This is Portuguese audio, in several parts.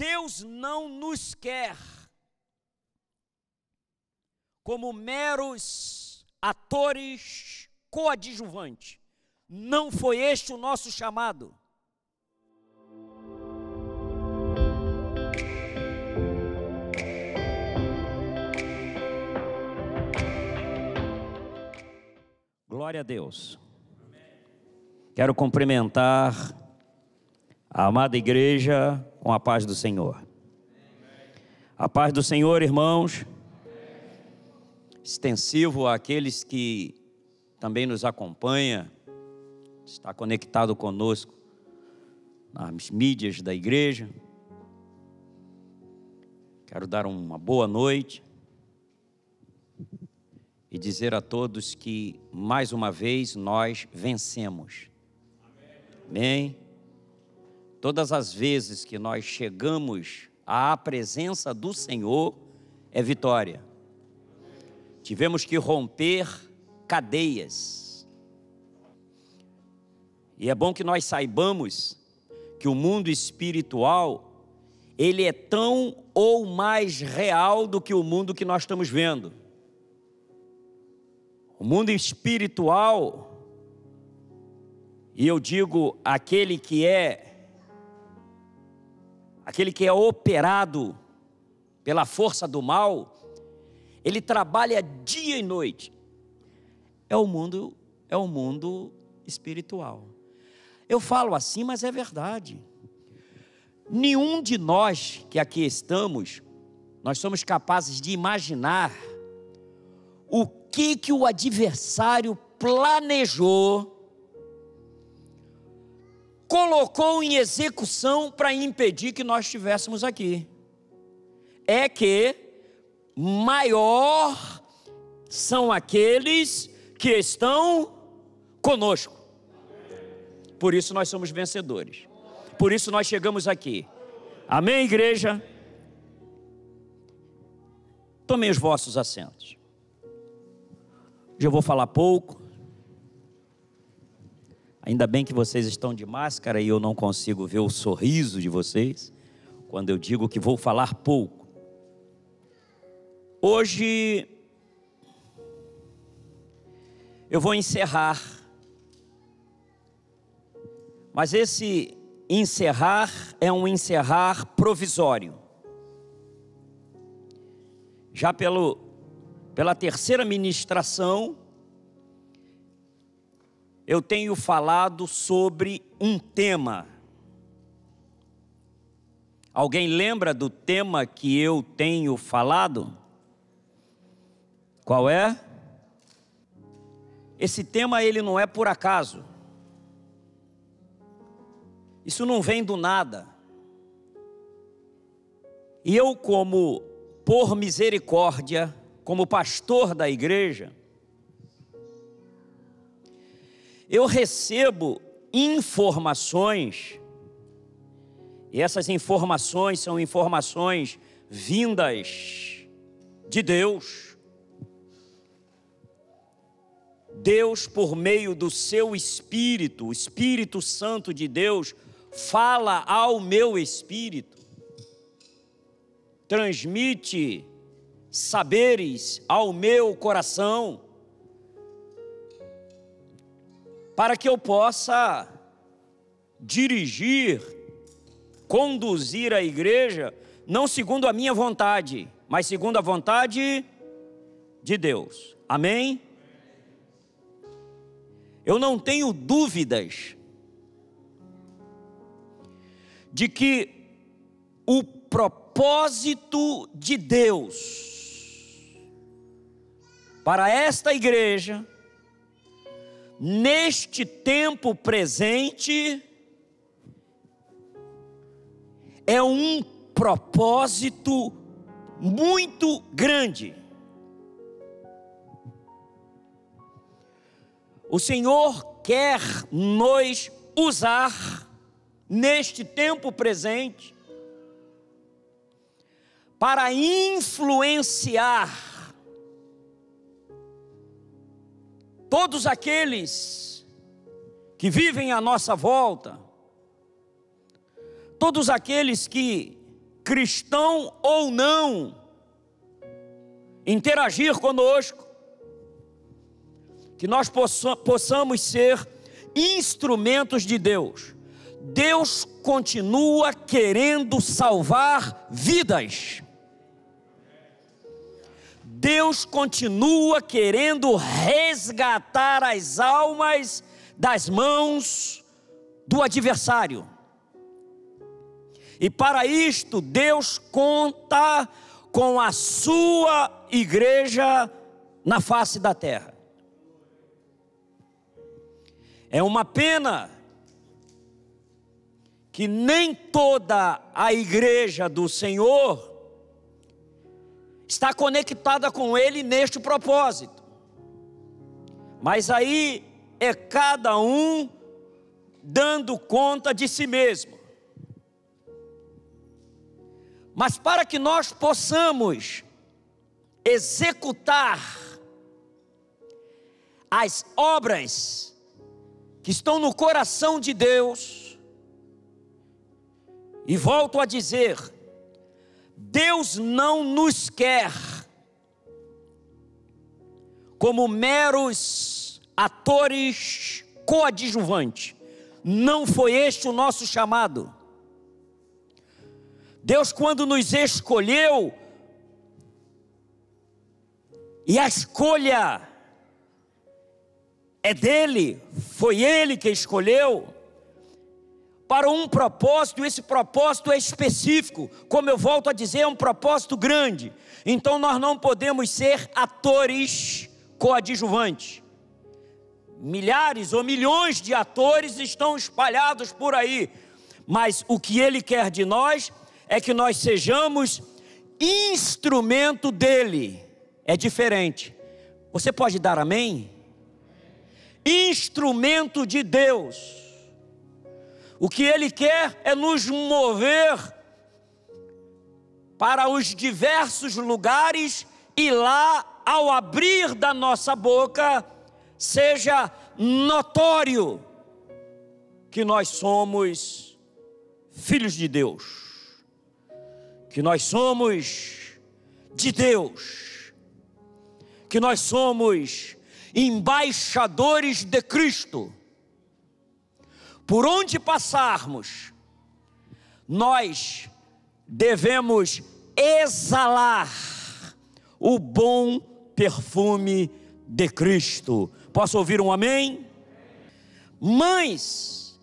Deus não nos quer como meros atores coadjuvantes. Não foi este o nosso chamado. Glória a Deus. Quero cumprimentar a amada igreja com a paz do Senhor. A paz do Senhor, irmãos, extensivo àqueles que também nos acompanha, está conectado conosco nas mídias da igreja. Quero dar uma boa noite e dizer a todos que, mais uma vez, nós vencemos. Amém? Todas as vezes que nós chegamos à presença do Senhor, é vitória. Tivemos que romper cadeias. E é bom que nós saibamos que o mundo espiritual, ele é tão ou mais real do que o mundo que nós estamos vendo. O mundo espiritual, e eu digo aquele que é aquele que é operado pela força do mal, ele trabalha dia e noite. É o mundo, é o mundo espiritual. Eu falo assim, mas é verdade. Nenhum de nós que aqui estamos, nós somos capazes de imaginar o que que o adversário planejou, colocou em execução para impedir que nós estivéssemos aqui. É que maior são aqueles que estão conosco. Por isso nós somos vencedores. Por isso nós chegamos aqui. Amém, igreja? Tomem os vossos assentos. Hoje eu vou falar pouco. Ainda bem que vocês estão de máscara e eu não consigo ver o sorriso de vocês quando eu digo que vou falar pouco. Hoje eu vou encerrar, mas esse encerrar é um encerrar provisório. Já pelo pela terceira ministração, eu tenho falado sobre um tema. Alguém lembra do tema que eu tenho falado? Qual é? Esse tema ele não é por acaso. Isso não vem do nada. E eu como por misericórdia como pastor da igreja, eu recebo informações, e essas informações são informações vindas de Deus. Deus, por meio do seu Espírito, o Espírito Santo de Deus, fala ao meu espírito, transmite saberes ao meu coração, para que eu possa dirigir, conduzir a igreja, não segundo a minha vontade, mas segundo a vontade de Deus. Amém? Eu não tenho dúvidas de que o propósito de Deus para esta igreja, neste tempo presente, é um propósito muito grande. O Senhor quer nos usar neste tempo presente para influenciar todos aqueles que vivem à nossa volta, todos aqueles que cristão ou não, interagir conosco, que nós possamos ser instrumentos de Deus. Deus continua querendo salvar vidas. Deus continua querendo resgatar as almas das mãos do adversário. E para isto, Deus conta com a sua igreja na face da terra. É uma pena que nem toda a igreja do Senhor está conectada com Ele neste propósito. Mas aí é cada um dando conta de si mesmo. Mas para que nós possamos executar as obras que estão no coração de Deus, e volto a dizer, Deus não nos quer como meros atores coadjuvantes. Não foi este o nosso chamado. Deus, quando nos escolheu, e a escolha é dele, foi ele que escolheu, para um propósito, e esse propósito é específico, como eu volto a dizer, é um propósito grande. Então nós não podemos ser atores coadjuvantes. Milhares ou milhões de atores estão espalhados por aí, mas o que ele quer de nós é que nós sejamos instrumento dele. É diferente. Você pode dar amém? Instrumento de Deus. O que ele quer é nos mover para os diversos lugares e lá, ao abrir da nossa boca, seja notório que nós somos filhos de Deus que nós somos de Deus, que nós somos embaixadores de Cristo. Por onde passarmos, nós devemos exalar o bom perfume de Cristo. Posso ouvir um amém? Mas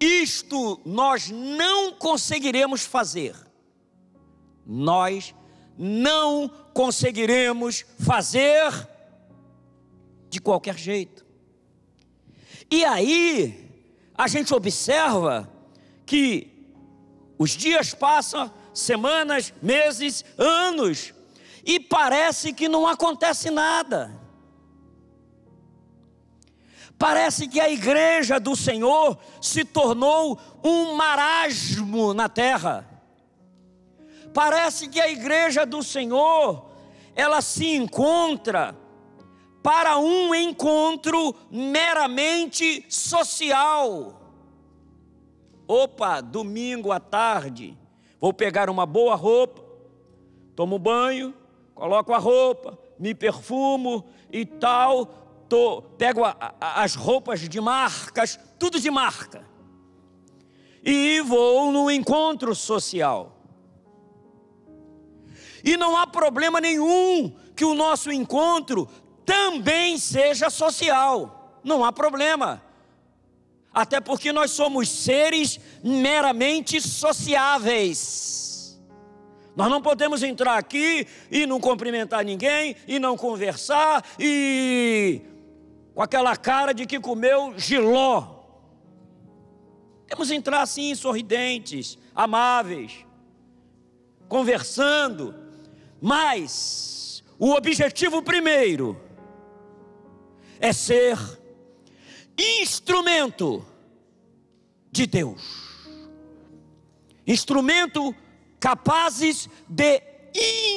isto nós não conseguiremos fazer nós não conseguiremos fazer de qualquer jeito. E aí, a gente observa que os dias passam, semanas, meses, anos, e parece que não acontece nada. Parece que a igreja do Senhor se tornou um marasmo na terra. Parece que a igreja do Senhor, ela se encontra para um encontro meramente social. Opa, domingo à tarde, vou pegar uma boa roupa, tomo banho, coloco a roupa, me perfumo e tal, tô, pego a, a, as roupas de marcas, tudo de marca, e vou no encontro social. E não há problema nenhum que o nosso encontro também seja social. Não há problema. Até porque nós somos seres meramente sociáveis. Nós não podemos entrar aqui e não cumprimentar ninguém, e não conversar, e com aquela cara de que comeu giló. Temos que entrar assim, sorridentes, amáveis, conversando, mas o objetivo primeiro é ser instrumento de Deus. Instrumento capazes de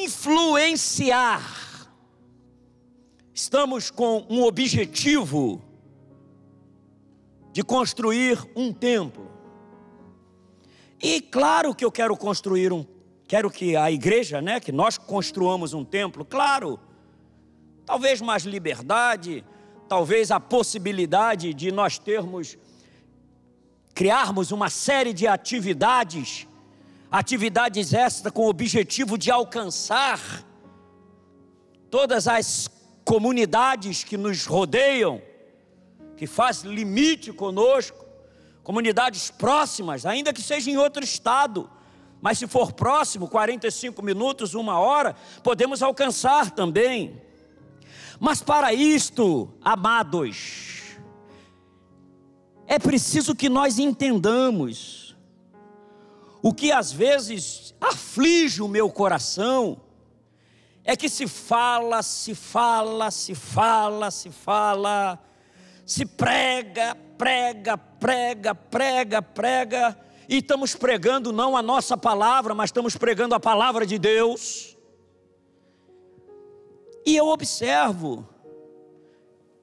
influenciar. Estamos com um objetivo de construir um templo. E claro que eu quero construir um Quero que a igreja, né, que nós construamos um templo, claro, talvez mais liberdade, talvez a possibilidade de nós termos, criarmos uma série de atividades, atividades estas com o objetivo de alcançar todas as comunidades que nos rodeiam, que faz limite conosco, comunidades próximas, ainda que seja em outro estado, mas se for próximo, 45 minutos, uma hora, podemos alcançar também. Mas para isto, amados, é preciso que nós entendamos o que às vezes aflige o meu coração, é que se fala, se fala, se fala, se fala, se prega, prega, prega, prega, prega, e estamos pregando não a nossa palavra, mas estamos pregando a palavra de Deus. E eu observo,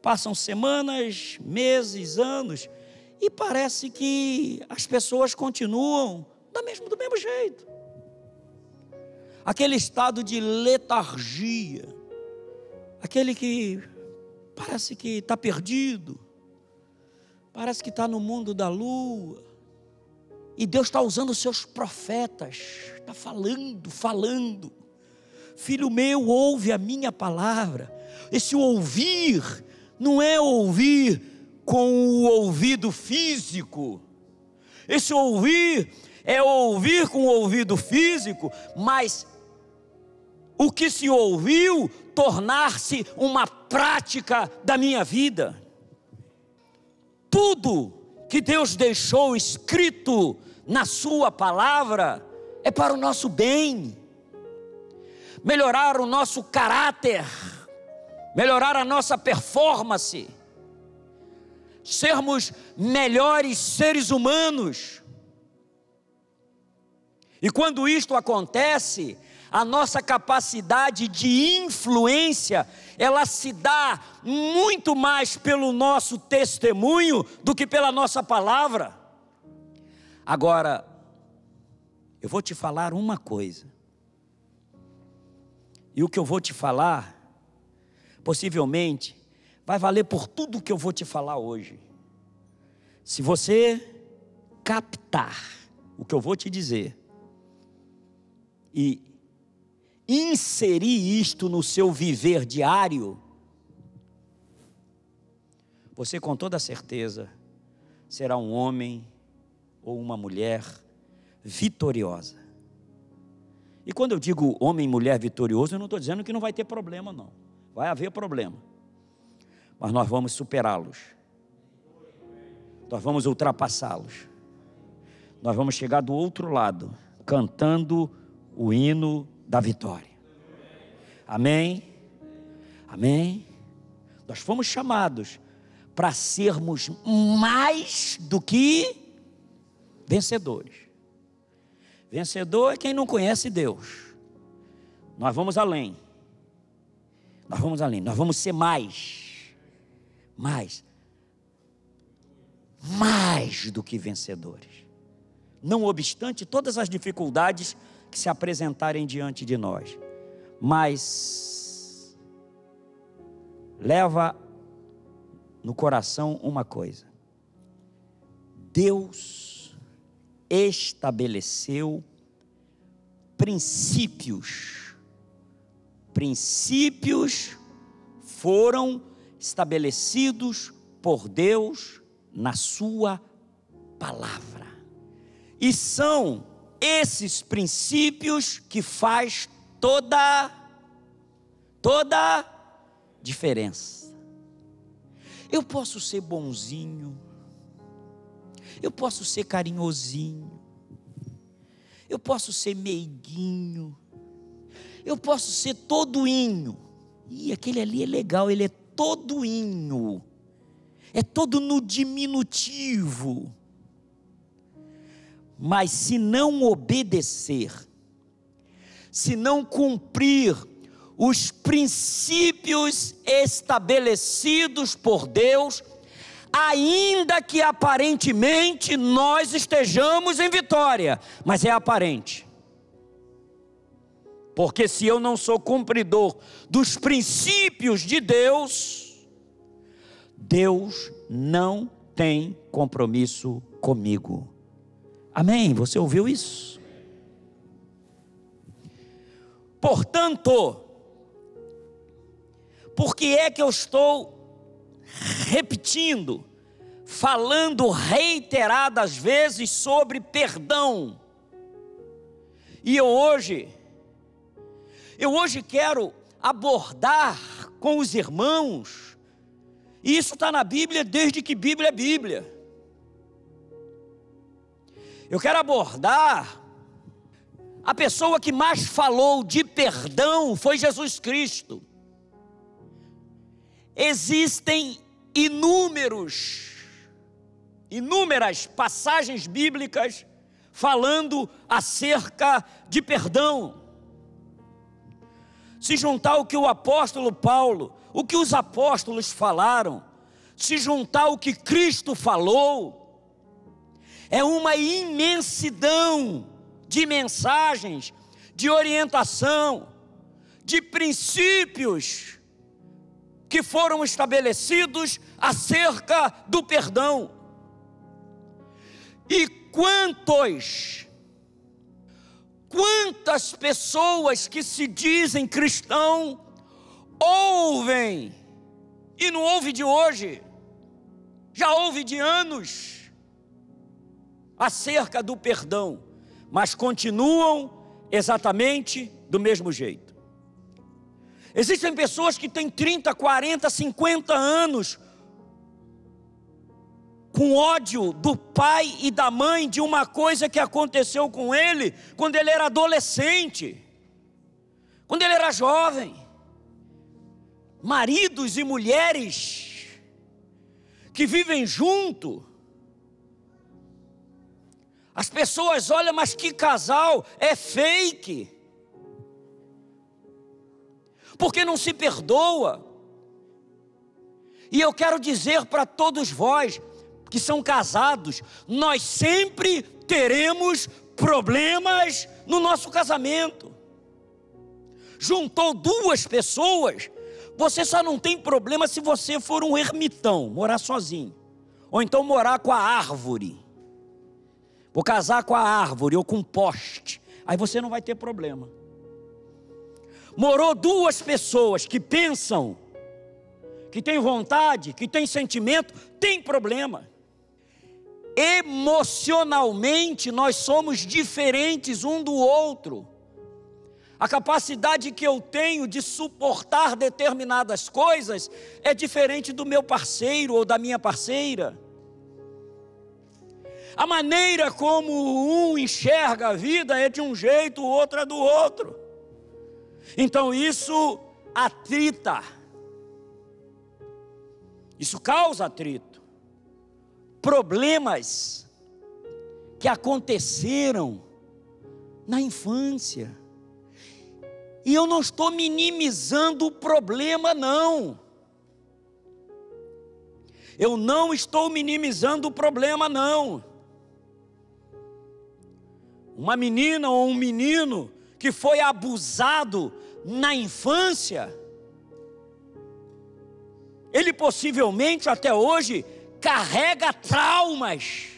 passam semanas, meses, anos, e parece que as pessoas continuam do mesmo, do mesmo jeito. Aquele estado de letargia, aquele que parece que está perdido, parece que está no mundo da lua, e Deus está usando os seus profetas, está falando, falando. Filho meu, ouve a minha palavra. Esse ouvir não é ouvir com o ouvido físico. Esse ouvir é ouvir com o ouvido físico, mas o que se ouviu tornar-se uma prática da minha vida. Tudo que Deus deixou escrito na Sua palavra é para o nosso bem, melhorar o nosso caráter, melhorar a nossa performance, sermos melhores seres humanos. E quando isto acontece, a nossa capacidade de influência, ela se dá muito mais pelo nosso testemunho do que pela nossa palavra. Agora, eu vou te falar uma coisa. E o que eu vou te falar, possivelmente, vai valer por tudo que eu vou te falar hoje. Se você captar o que eu vou te dizer e inserir isto no seu viver diário, você com toda certeza será um homem ou uma mulher vitoriosa. E quando eu digo homem e mulher vitorioso, eu não estou dizendo que não vai ter problema, não. Vai haver problema. Mas nós vamos superá-los. Nós vamos ultrapassá-los. Nós vamos chegar do outro lado, cantando o hino da vitória. Amém? Amém? Nós fomos chamados para sermos mais do que vencedores. Vencedor é quem não conhece Deus. Nós vamos além. Nós vamos além. Nós vamos ser mais. Mais. Mais do que vencedores. Não obstante todas as dificuldades que se apresentarem diante de nós. Mas leva no coração uma coisa. Deus estabeleceu princípios. Princípios foram estabelecidos por Deus na Sua palavra. E são esses princípios que faz toda toda diferença. Eu posso ser bonzinho, eu posso ser carinhosinho, eu posso ser meiguinho, eu posso ser todoinho. E aquele ali é legal, ele é todoinho, é todo no diminutivo. Mas se não obedecer, se não cumprir os princípios estabelecidos por Deus, ainda que aparentemente nós estejamos em vitória, mas é aparente. Porque se eu não sou cumpridor dos princípios de Deus, Deus não tem compromisso comigo. Amém? Você ouviu isso? Portanto, por que é que eu estou repetindo, falando reiteradas vezes sobre perdão? E eu hoje, eu hoje quero abordar com os irmãos, e isso está na Bíblia desde que Bíblia é Bíblia. Eu quero abordar a pessoa que mais falou de perdão foi Jesus Cristo. Existem inúmeros, inúmeras passagens bíblicas falando acerca de perdão. Se juntar o que o apóstolo Paulo, o que os apóstolos falaram, se juntar o que Cristo falou, é uma imensidão de mensagens, de orientação, de princípios que foram estabelecidos acerca do perdão. E quantos, quantas pessoas que se dizem cristão ouvem, e não ouve de hoje, já ouve de anos, acerca do perdão, mas continuam exatamente do mesmo jeito. Existem pessoas que têm 30, 40, 50 anos com ódio do pai e da mãe de uma coisa que aconteceu com ele quando ele era adolescente, quando ele era jovem. Maridos e mulheres que vivem junto. As pessoas olham, mas que casal é fake. Porque não se perdoa. E eu quero dizer para todos vós, que são casados, nós sempre teremos problemas no nosso casamento. Juntou duas pessoas, você só não tem problema se você for um ermitão, morar sozinho, ou então morar com a árvore. Vou casar com a árvore ou com um poste, aí você não vai ter problema. Morou duas pessoas que pensam, que têm vontade, que têm sentimento, tem problema emocionalmente nós somos diferentes um do outro. A capacidade que eu tenho de suportar determinadas coisas é diferente do meu parceiro ou da minha parceira. A maneira como um enxerga a vida é de um jeito, o outro é do outro. Então isso atrita. Isso causa atrito problemas que aconteceram na infância. E eu não estou minimizando o problema, não. Eu não estou minimizando o problema, não. Uma menina ou um menino que foi abusado na infância, ele possivelmente até hoje carrega traumas.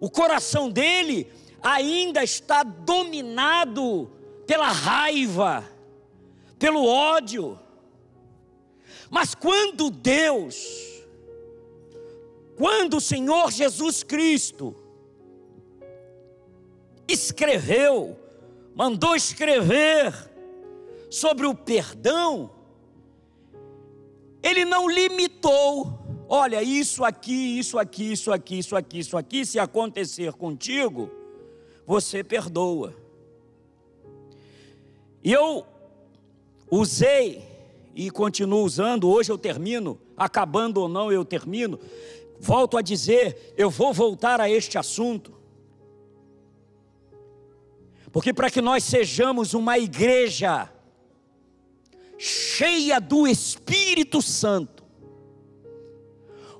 O coração dele ainda está dominado pela raiva, pelo ódio. Mas quando Deus, quando o Senhor Jesus Cristo escreveu, mandou escrever sobre o perdão, ele não limitou Olha, isso aqui, isso aqui, isso aqui, isso aqui, isso aqui, se acontecer contigo, você perdoa. E eu usei e continuo usando, hoje eu termino, acabando ou não eu termino. Volto a dizer, eu vou voltar a este assunto. Porque para que nós sejamos uma igreja cheia do Espírito Santo,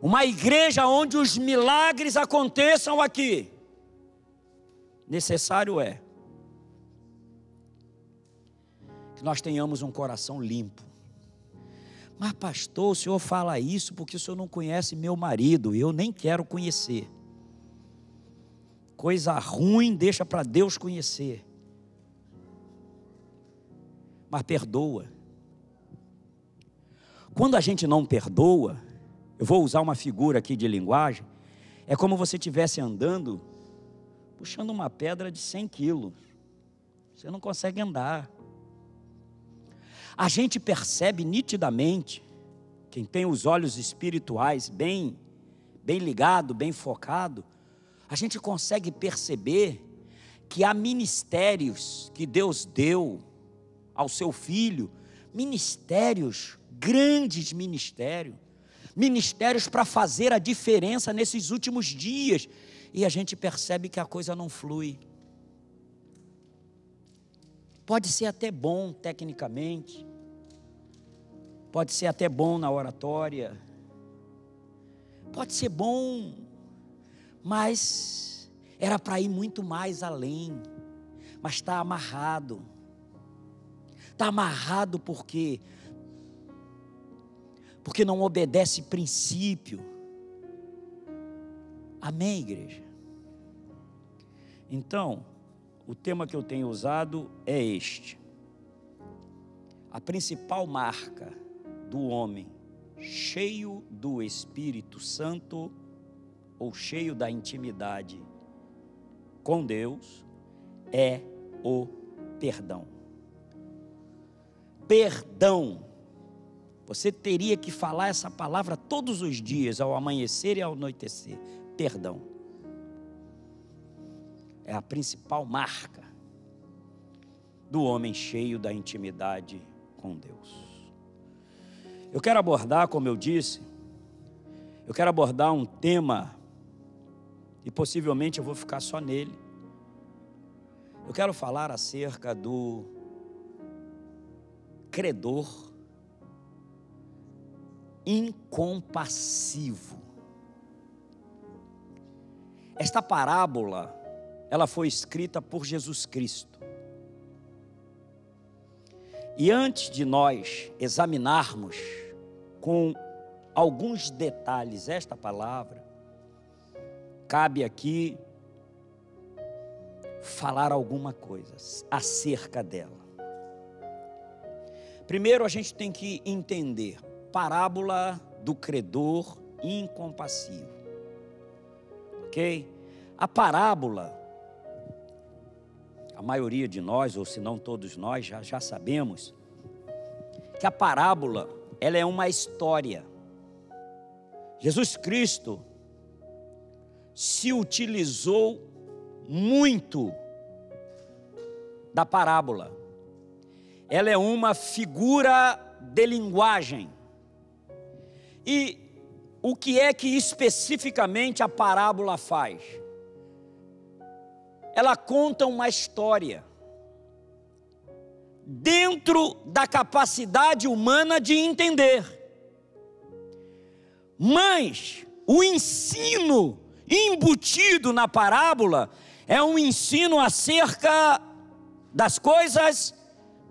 uma igreja onde os milagres aconteçam aqui. Necessário é que nós tenhamos um coração limpo. Mas, pastor, o senhor fala isso porque o senhor não conhece meu marido eu nem quero conhecer. Coisa ruim deixa para Deus conhecer. Mas perdoa. Quando a gente não perdoa, eu vou usar uma figura aqui de linguagem, é como você estivesse andando, puxando uma pedra de 100 quilos. Você não consegue andar. A gente percebe nitidamente, quem tem os olhos espirituais bem, bem ligado, bem focado, a gente consegue perceber que há ministérios que Deus deu ao seu filho, ministérios, grandes ministérios, ministérios para fazer a diferença nesses últimos dias, e a gente percebe que a coisa não flui. Pode ser até bom tecnicamente, pode ser até bom na oratória, pode ser bom, mas era para ir muito mais além, mas está amarrado. Está amarrado porque porque não obedece princípio. Amém, igreja? Então, o tema que eu tenho usado é este. A principal marca do homem cheio do Espírito Santo ou cheio da intimidade com Deus é o perdão. Perdão. Você teria que falar essa palavra todos os dias, ao amanhecer e ao anoitecer. Perdão é a principal marca do homem cheio da intimidade com Deus. Eu quero abordar, como eu disse, eu quero abordar um tema, e possivelmente eu vou ficar só nele. Eu quero falar acerca do credor incompassivo. Esta parábola ela foi escrita por Jesus Cristo. E antes de nós examinarmos com alguns detalhes esta palavra, cabe aqui falar alguma coisa acerca dela. Primeiro a gente tem que entender parábola do credor incompassivo. OK? A parábola a maioria de nós, ou se não todos nós, já, já sabemos que a parábola ela é uma história. Jesus Cristo se utilizou muito da parábola. Ela é uma figura de linguagem. E o que é que especificamente a parábola faz? ela conta uma história dentro da capacidade humana de entender. Mas o ensino embutido na parábola é um ensino acerca das coisas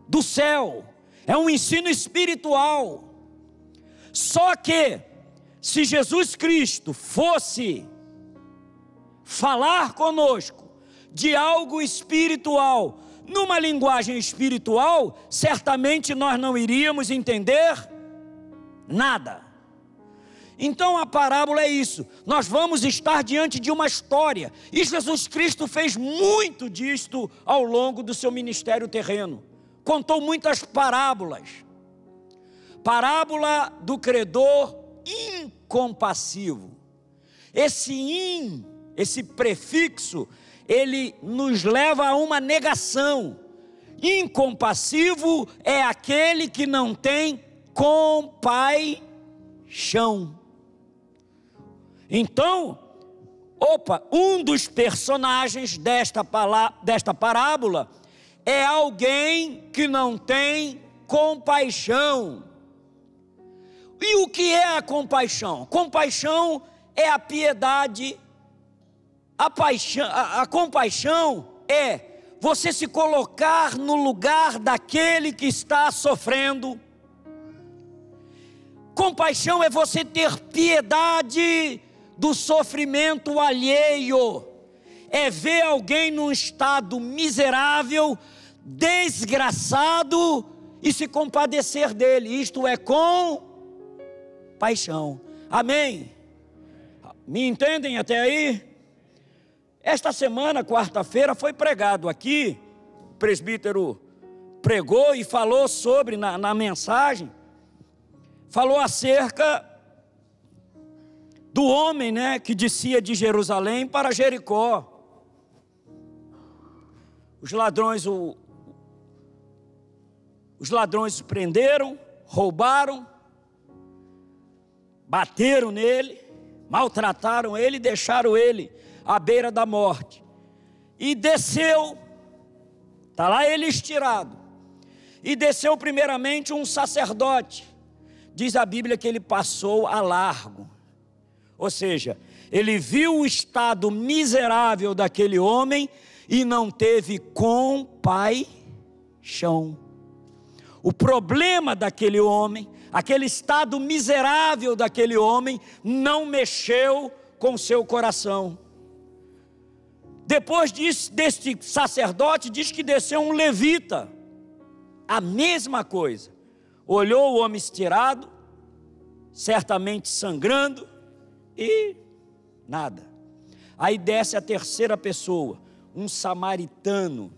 do céu, é um ensino espiritual. Só que, se Jesus Cristo fosse falar conosco, de algo espiritual, numa linguagem espiritual, certamente nós não iríamos entender nada. Então a parábola é isso. Nós vamos estar diante de uma história. E Jesus Cristo fez muito disto ao longo do seu ministério terreno. Contou muitas parábolas. Parábola do credor incompassivo. Esse in, esse prefixo, ele nos leva a uma negação. Incompassivo é aquele que não tem compaixão. Então, opa, um dos personagens desta, desta parábola é alguém que não tem compaixão. E o que é a compaixão? Compaixão é a piedade a, paixão, a, a compaixão é você se colocar no lugar daquele que está sofrendo. Compaixão é você ter piedade do sofrimento alheio, é ver alguém num estado miserável, desgraçado e se compadecer dele. Isto é com paixão. Amém? Me entendem até aí? Esta semana, quarta-feira, foi pregado aqui, o presbítero pregou e falou sobre, na, na mensagem, falou acerca do homem, né, que descia de Jerusalém para Jericó. Os ladrões o, os ladrões o prenderam, roubaram, bateram nele, maltrataram ele deixaram ele à beira da morte. E desceu, está lá ele estirado. E desceu primeiramente um sacerdote. Diz a Bíblia que ele passou a largo. Ou seja, ele viu o estado miserável daquele homem e não teve compaixão. O problema daquele homem, aquele estado miserável daquele homem, não mexeu com seu coração. Depois disso, deste sacerdote, diz que desceu um levita, a mesma coisa. Olhou o homem estirado, certamente sangrando, e nada. Aí desce a terceira pessoa, um samaritano.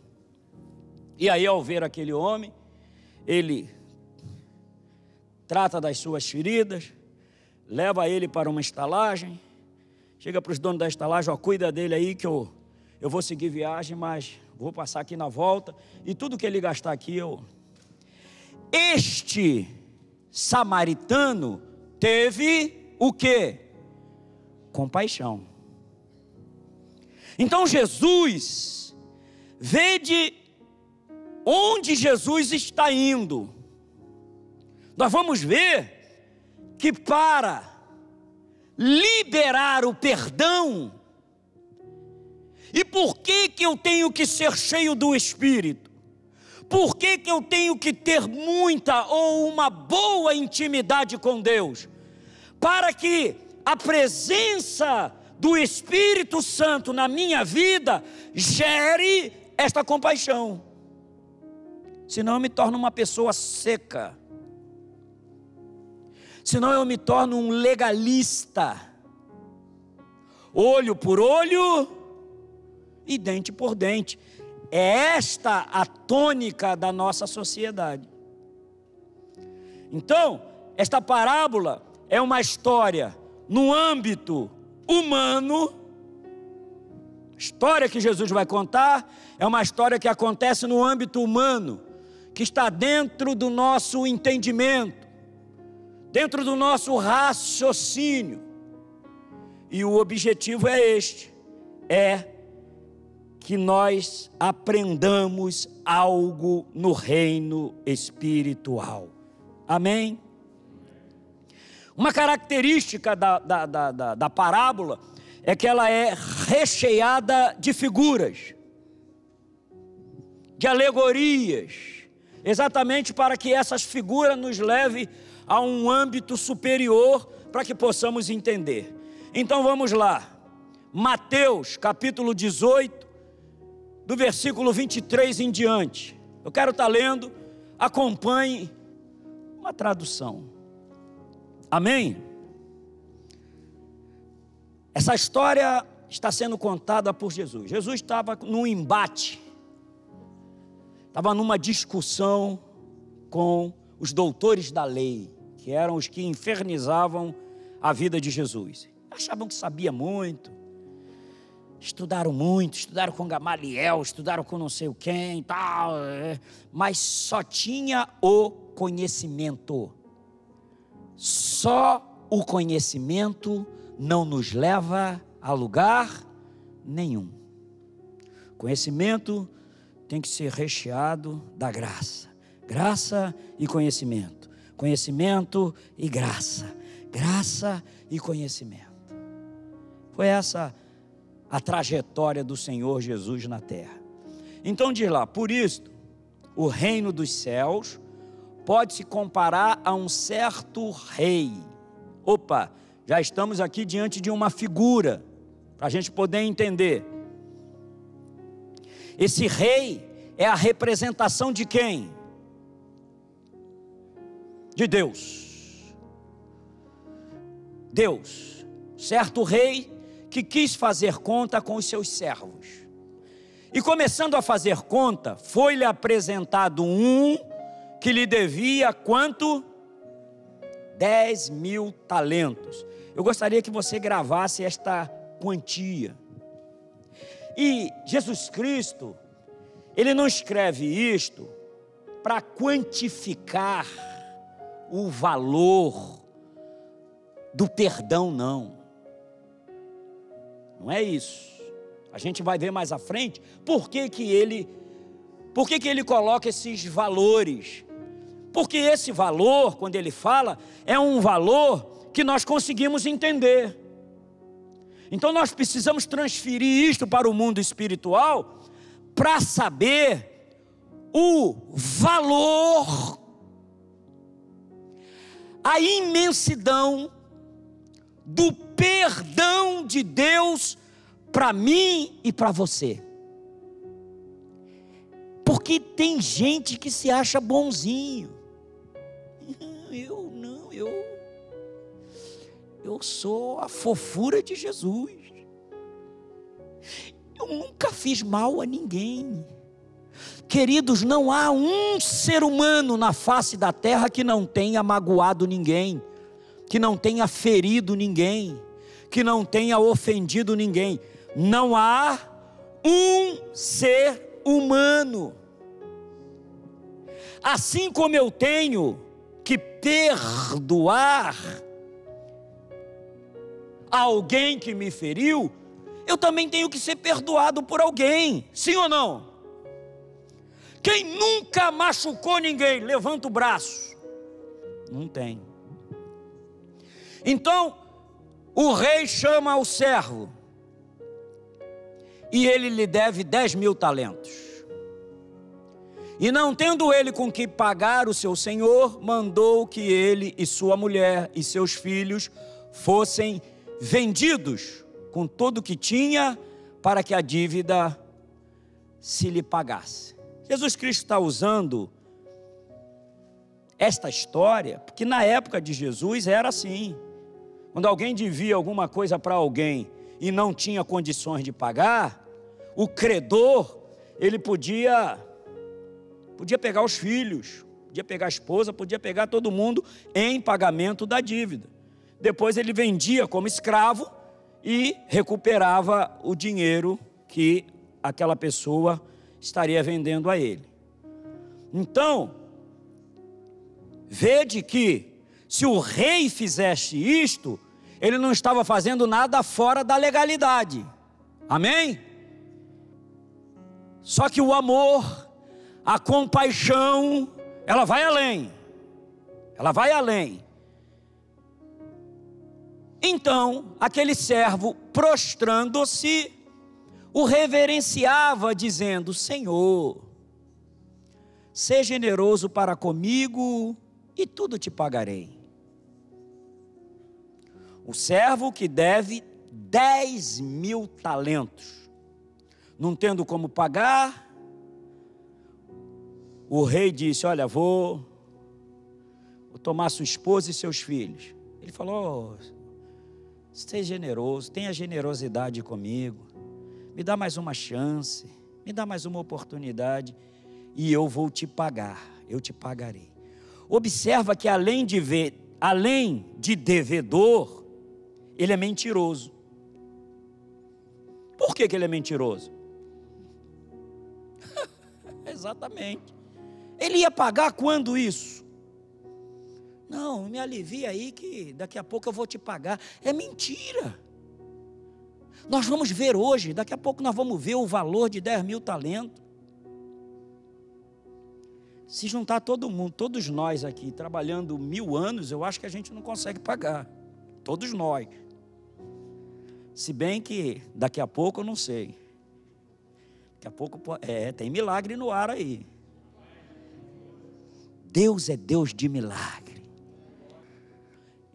E aí, ao ver aquele homem, ele trata das suas feridas, leva ele para uma estalagem, chega para os donos da estalagem, ó, cuida dele aí que eu, eu vou seguir viagem, mas vou passar aqui na volta, e tudo que ele gastar aqui eu. Este samaritano teve o que? Compaixão. Então Jesus, vê de onde Jesus está indo. Nós vamos ver que para liberar o perdão, e por que que eu tenho que ser cheio do Espírito? Por que que eu tenho que ter muita ou uma boa intimidade com Deus? Para que a presença do Espírito Santo na minha vida gere esta compaixão. Senão eu me torno uma pessoa seca. Senão eu me torno um legalista. Olho por olho e dente por dente. É esta a tônica da nossa sociedade. Então, esta parábola é uma história no âmbito humano. A história que Jesus vai contar é uma história que acontece no âmbito humano, que está dentro do nosso entendimento, dentro do nosso raciocínio. E o objetivo é este: é que nós aprendamos algo no reino espiritual. Amém? Uma característica da, da, da, da, parábola é que ela é recheada de figuras, de alegorias, exatamente para que essas figuras nos levem a um âmbito superior para que possamos entender. Então vamos lá, Mateus capítulo 18, do versículo 23 em diante. Eu quero estar lendo, acompanhe uma tradução. Amém? Essa história está sendo contada por Jesus. Jesus estava num embate, estava numa discussão com os doutores da lei, que eram os que infernizavam a vida de Jesus. Achavam que sabia muito, estudaram muito, estudaram com Gamaliel, estudaram com não sei o quem, tal, é, mas só tinha o conhecimento. Só o conhecimento não nos leva a lugar nenhum. Conhecimento tem que ser recheado da graça. Graça e conhecimento. Conhecimento e graça. Graça e conhecimento. Foi essa a trajetória do Senhor Jesus na terra. Então diz lá: por isto, o reino dos céus pode se comparar a um certo rei. Opa, já estamos aqui diante de uma figura, para a gente poder entender. Esse rei é a representação de quem? De Deus. Deus, certo rei que quis fazer conta com os seus servos. E começando a fazer conta, foi-lhe apresentado um que lhe devia quanto? 10 mil talentos. Eu gostaria que você gravasse esta quantia. E Jesus Cristo, ele não escreve isto para quantificar o valor do perdão, não. Não é isso. A gente vai ver mais à frente por que, que ele por que, que ele coloca esses valores? Porque esse valor, quando ele fala, é um valor que nós conseguimos entender. Então nós precisamos transferir isto para o mundo espiritual para saber o valor, a imensidão do perdão de Deus para mim e para você. Porque tem gente que se acha bonzinho. Eu sou a fofura de Jesus. Eu nunca fiz mal a ninguém. Queridos, não há um ser humano na face da terra que não tenha magoado ninguém, que não tenha ferido ninguém, que não tenha ofendido ninguém. Não há um ser humano. Assim como eu tenho que perdoar alguém que me feriu, eu também tenho que ser perdoado por alguém, sim ou não? Quem nunca machucou ninguém, levanta o braço. Não tem. Então, o rei chama o servo e ele lhe deve dez mil talentos. E não tendo ele com que pagar o seu senhor, mandou que ele e sua mulher e seus filhos fossem vendidos com tudo o que tinha para que a dívida se lhe pagasse. Jesus Cristo está usando esta história, porque na época de Jesus era assim. Quando alguém devia alguma coisa para alguém e não tinha condições de pagar, o credor, ele podia podia pegar os filhos, podia pegar a esposa, podia pegar todo mundo em pagamento da dívida. Depois ele vendia como escravo e recuperava o dinheiro que aquela pessoa estaria vendendo a ele. Então, vede que se o rei fizesse isto, ele não estava fazendo nada fora da legalidade. Amém? Só que o amor, a compaixão, ela vai além. Ela vai além. Então, aquele servo, prostrando-se, o reverenciava, dizendo: Senhor, seja generoso para comigo e tudo te pagarei. O servo que deve dez mil talentos, não tendo como pagar, o rei disse: Olha, vou, vou tomar sua esposa e seus filhos. Ele falou: oh, Seja generoso, tenha generosidade comigo, me dá mais uma chance, me dá mais uma oportunidade e eu vou te pagar, eu te pagarei. Observa que além de ver, além de devedor, ele é mentiroso. Por que, que ele é mentiroso? Exatamente. Ele ia pagar quando isso? Não, me alivia aí que daqui a pouco eu vou te pagar. É mentira. Nós vamos ver hoje, daqui a pouco nós vamos ver o valor de 10 mil talentos. Se juntar todo mundo, todos nós aqui, trabalhando mil anos, eu acho que a gente não consegue pagar. Todos nós. Se bem que daqui a pouco eu não sei. Daqui a pouco, é, tem milagre no ar aí. Deus é Deus de milagre.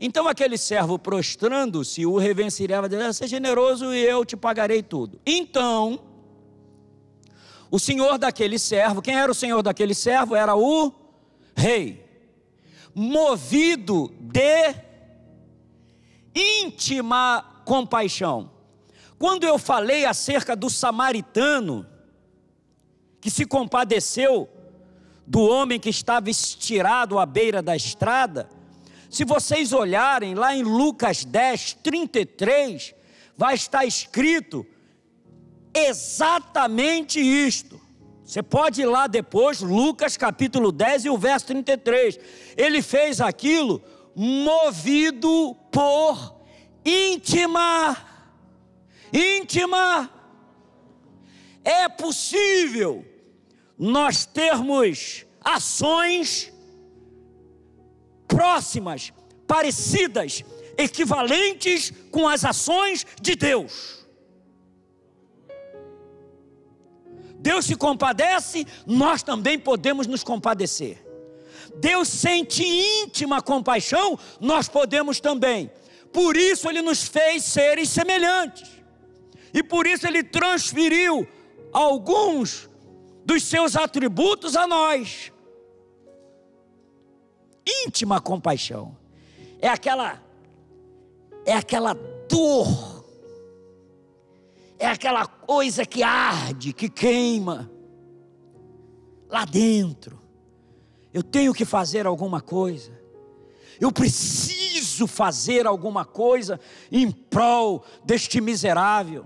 Então aquele servo prostrando-se, o revenceria, vai dizer, seja generoso e eu te pagarei tudo. Então, o senhor daquele servo, quem era o senhor daquele servo? Era o rei. Movido de íntima compaixão. Quando eu falei acerca do samaritano, que se compadeceu do homem que estava estirado à beira da estrada, se vocês olharem lá em Lucas 10, 33, vai estar escrito exatamente isto. Você pode ir lá depois, Lucas capítulo 10 e o verso 33. Ele fez aquilo movido por íntima. Íntima. É possível nós termos ações próximas, parecidas, equivalentes com as ações de Deus. Deus se compadece, nós também podemos nos compadecer. Deus sente íntima compaixão, nós podemos também. Por isso ele nos fez seres semelhantes. E por isso ele transferiu alguns dos seus atributos a nós. Íntima compaixão. É aquela é aquela dor. É aquela coisa que arde, que queima lá dentro. Eu tenho que fazer alguma coisa. Eu preciso fazer alguma coisa em prol deste miserável.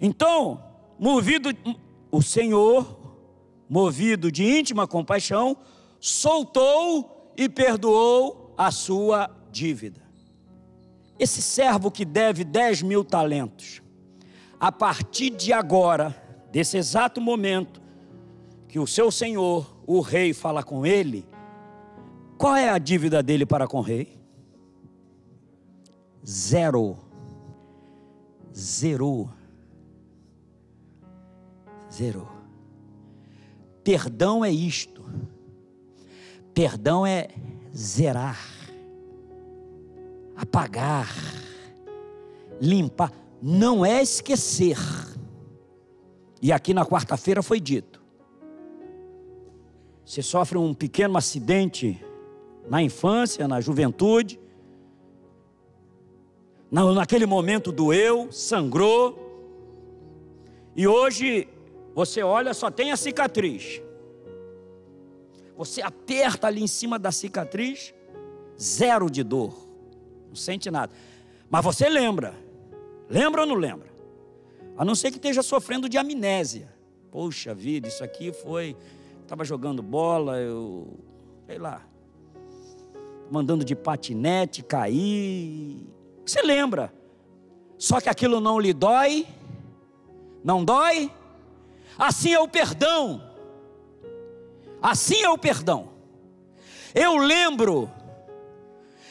Então, movido, o Senhor, movido de íntima compaixão, soltou e perdoou a sua dívida. Esse servo que deve 10 mil talentos, a partir de agora, desse exato momento, que o seu senhor, o rei, fala com ele, qual é a dívida dele para com o rei? Zero. Zero. Zerou. Perdão é isto. Perdão é zerar, apagar, limpar. Não é esquecer. E aqui na quarta-feira foi dito. Você sofre um pequeno acidente na infância, na juventude. Naquele momento doeu, sangrou. E hoje você olha, só tem a cicatriz. Você aperta ali em cima da cicatriz, zero de dor. Não sente nada. Mas você lembra. Lembra ou não lembra? A não ser que esteja sofrendo de amnésia. Poxa vida, isso aqui foi. Estava jogando bola, eu. Sei lá. Mandando de patinete, cair. Você lembra. Só que aquilo não lhe dói. Não dói? Assim é o perdão. Assim é o perdão. Eu lembro,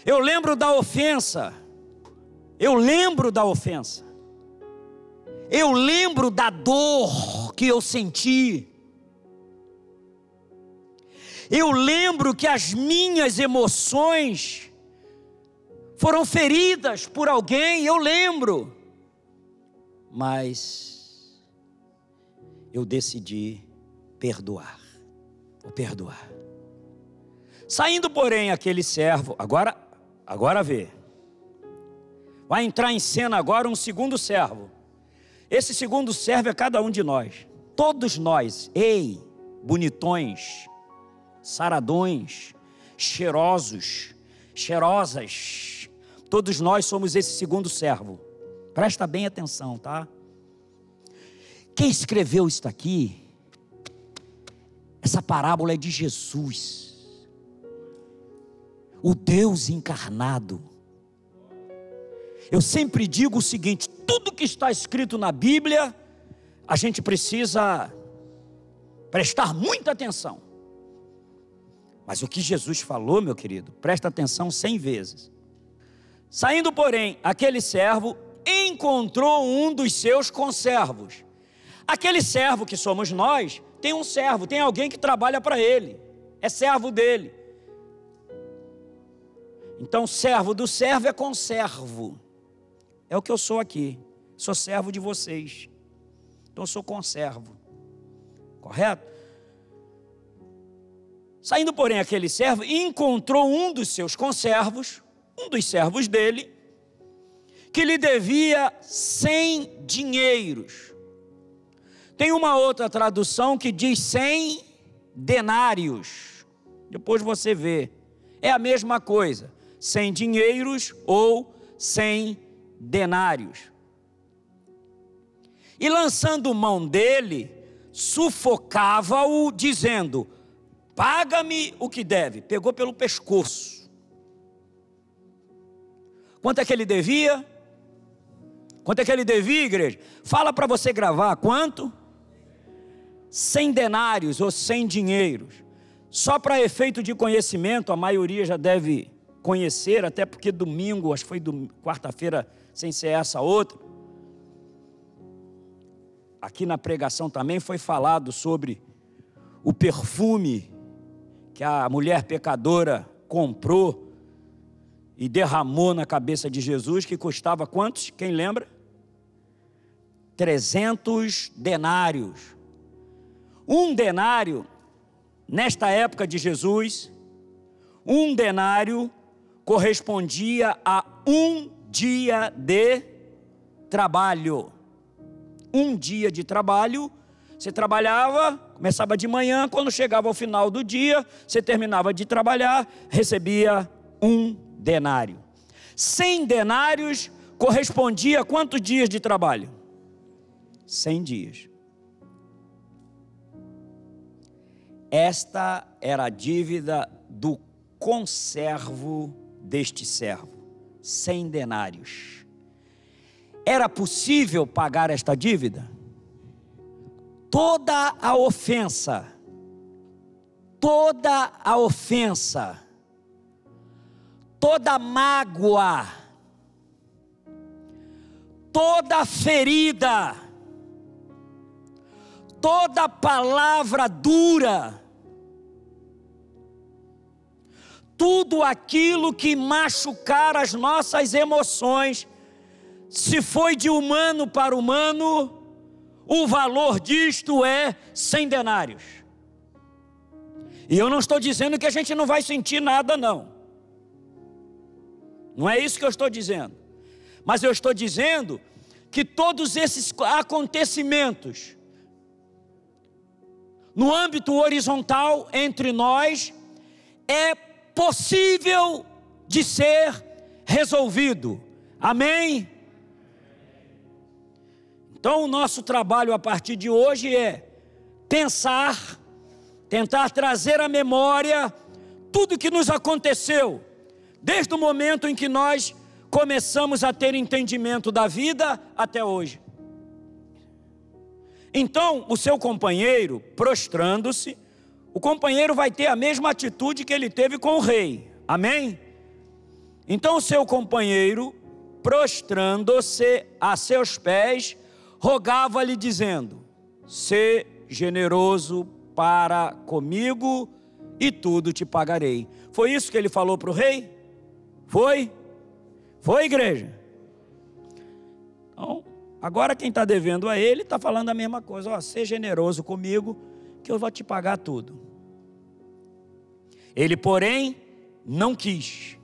eu lembro da ofensa, eu lembro da ofensa, eu lembro da dor que eu senti, eu lembro que as minhas emoções foram feridas por alguém, eu lembro, mas eu decidi perdoar. Vou perdoar. Saindo, porém, aquele servo, agora, agora vê. Vai entrar em cena agora um segundo servo. Esse segundo servo é cada um de nós. Todos nós, ei, bonitões, saradões, cheirosos, cheirosas. Todos nós somos esse segundo servo. Presta bem atenção, tá? Quem escreveu isso aqui? Essa parábola é de Jesus, o Deus encarnado. Eu sempre digo o seguinte: tudo que está escrito na Bíblia, a gente precisa prestar muita atenção. Mas o que Jesus falou, meu querido, presta atenção cem vezes. Saindo, porém, aquele servo encontrou um dos seus conservos Aquele servo que somos nós, tem um servo, tem alguém que trabalha para ele, é servo dele. Então, servo do servo é conservo. É o que eu sou aqui. Sou servo de vocês. Então, eu sou conservo. Correto? Saindo, porém, aquele servo, encontrou um dos seus conservos, um dos servos dele, que lhe devia cem dinheiros. Tem uma outra tradução que diz cem denários. Depois você vê. É a mesma coisa. Cem dinheiros ou cem denários. E lançando mão dele, sufocava-o, dizendo: Paga-me o que deve. Pegou pelo pescoço. Quanto é que ele devia? Quanto é que ele devia, igreja? Fala para você gravar. Quanto? Cem denários ou cem dinheiros. Só para efeito de conhecimento, a maioria já deve conhecer, até porque domingo, acho que foi quarta-feira, sem ser essa outra. Aqui na pregação também foi falado sobre o perfume que a mulher pecadora comprou e derramou na cabeça de Jesus, que custava quantos? Quem lembra? 300 denários. Um denário, nesta época de Jesus, um denário correspondia a um dia de trabalho. Um dia de trabalho, você trabalhava, começava de manhã, quando chegava ao final do dia, você terminava de trabalhar, recebia um denário. Cem denários correspondia a quantos dias de trabalho? Cem dias. Esta era a dívida do conservo deste servo. Cem denários. Era possível pagar esta dívida? Toda a ofensa, toda a ofensa toda mágoa, toda ferida, toda palavra dura, tudo aquilo que machucar as nossas emoções, se foi de humano para humano, o valor disto é cem denários. E eu não estou dizendo que a gente não vai sentir nada, não. Não é isso que eu estou dizendo. Mas eu estou dizendo que todos esses acontecimentos, no âmbito horizontal entre nós, é possível de ser resolvido. Amém? Então, o nosso trabalho a partir de hoje é pensar, tentar trazer à memória tudo que nos aconteceu desde o momento em que nós começamos a ter entendimento da vida até hoje. Então, o seu companheiro, prostrando-se, o companheiro vai ter a mesma atitude que ele teve com o rei. Amém? Então, o seu companheiro, prostrando-se a seus pés, rogava-lhe, dizendo: Sê generoso para comigo e tudo te pagarei. Foi isso que ele falou para o rei? Foi? Foi, igreja? Então, agora quem está devendo a ele está falando a mesma coisa. Ó, seja generoso comigo, que eu vou te pagar tudo. Ele, porém, não quis.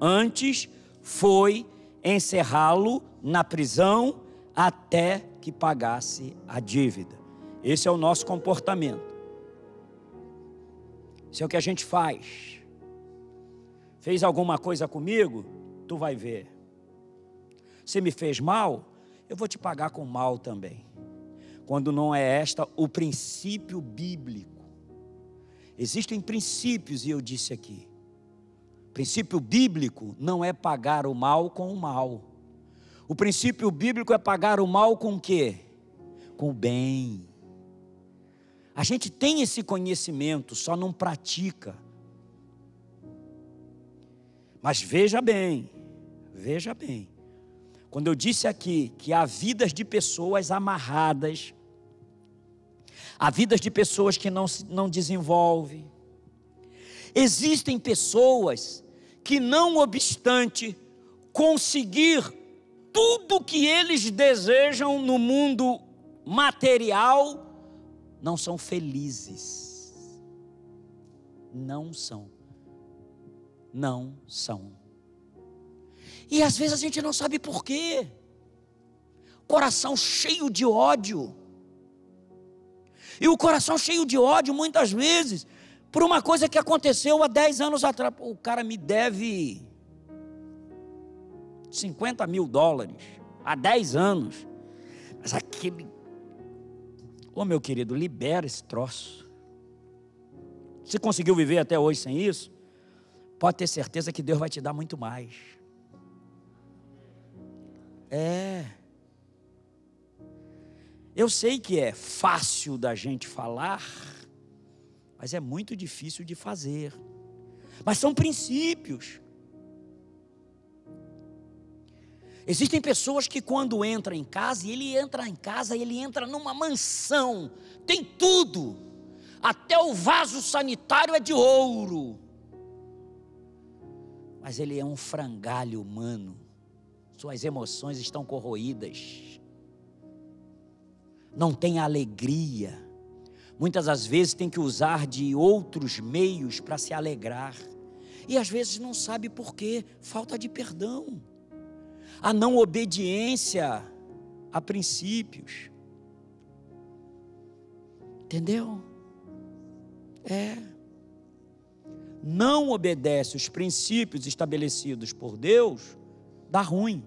Antes foi encerrá-lo na prisão até que pagasse a dívida. Esse é o nosso comportamento. Isso é o que a gente faz fez alguma coisa comigo, tu vai ver. Se me fez mal, eu vou te pagar com mal também. Quando não é esta o princípio bíblico. Existem princípios, e eu disse aqui. Princípio bíblico não é pagar o mal com o mal. O princípio bíblico é pagar o mal com o quê? Com o bem. A gente tem esse conhecimento, só não pratica. Mas veja bem, veja bem. Quando eu disse aqui que há vidas de pessoas amarradas Há vidas de pessoas que não, não desenvolvem. Existem pessoas que, não obstante conseguir tudo que eles desejam no mundo material, não são felizes. Não são. Não são. E às vezes a gente não sabe por quê. Coração cheio de ódio. E o coração cheio de ódio, muitas vezes, por uma coisa que aconteceu há 10 anos atrás. O cara me deve 50 mil dólares há 10 anos. Mas aquele. Ô meu querido, libera esse troço. Se conseguiu viver até hoje sem isso, pode ter certeza que Deus vai te dar muito mais. É. Eu sei que é fácil da gente falar, mas é muito difícil de fazer. Mas são princípios. Existem pessoas que quando entra em casa, e ele entra em casa, ele entra numa mansão, tem tudo, até o vaso sanitário é de ouro. Mas ele é um frangalho humano, suas emoções estão corroídas não tem alegria. Muitas das vezes tem que usar de outros meios para se alegrar. E às vezes não sabe por quê, falta de perdão. A não obediência a princípios. Entendeu? É. Não obedece os princípios estabelecidos por Deus, dá ruim.